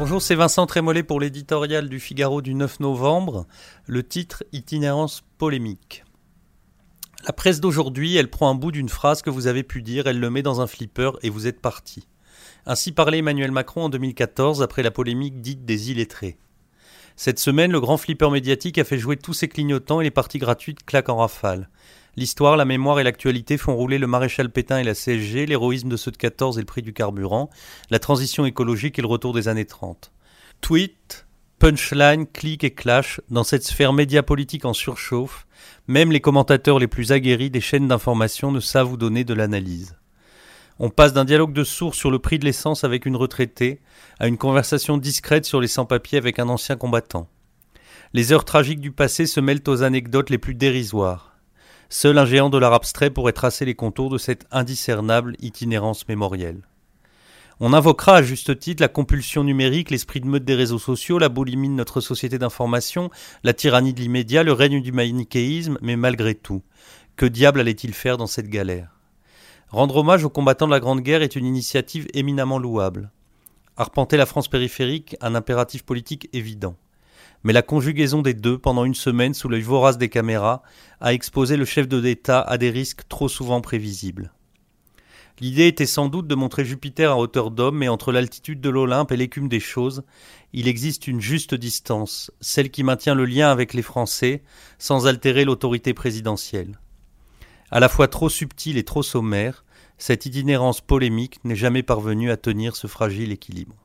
Bonjour, c'est Vincent Trémollet pour l'éditorial du Figaro du 9 novembre. Le titre Itinérance polémique. La presse d'aujourd'hui, elle prend un bout d'une phrase que vous avez pu dire, elle le met dans un flipper et vous êtes parti. Ainsi parlait Emmanuel Macron en 2014 après la polémique dite des illettrés. Cette semaine, le grand flipper médiatique a fait jouer tous ses clignotants et les parties gratuites claquent en rafale. L'histoire, la mémoire et l'actualité font rouler le maréchal Pétain et la CSG, l'héroïsme de ceux de 14 et le prix du carburant, la transition écologique et le retour des années 30. Tweet, punchline, clic et clash, dans cette sphère média-politique en surchauffe, même les commentateurs les plus aguerris des chaînes d'information ne savent vous donner de l'analyse. On passe d'un dialogue de sourds sur le prix de l'essence avec une retraitée à une conversation discrète sur les sans-papiers avec un ancien combattant. Les heures tragiques du passé se mêlent aux anecdotes les plus dérisoires. Seul un géant de l'art abstrait pourrait tracer les contours de cette indiscernable itinérance mémorielle. On invoquera à juste titre la compulsion numérique, l'esprit de meute des réseaux sociaux, la boulimie de notre société d'information, la tyrannie de l'immédiat, le règne du manichéisme, mais malgré tout, que diable allait-il faire dans cette galère? Rendre hommage aux combattants de la Grande Guerre est une initiative éminemment louable. Arpenter la France périphérique, un impératif politique évident. Mais la conjugaison des deux, pendant une semaine, sous l'œil vorace des caméras, a exposé le chef de l'État à des risques trop souvent prévisibles. L'idée était sans doute de montrer Jupiter à hauteur d'homme, mais entre l'altitude de l'Olympe et l'écume des choses, il existe une juste distance, celle qui maintient le lien avec les Français, sans altérer l'autorité présidentielle. À la fois trop subtile et trop sommaire, cette itinérance polémique n'est jamais parvenue à tenir ce fragile équilibre.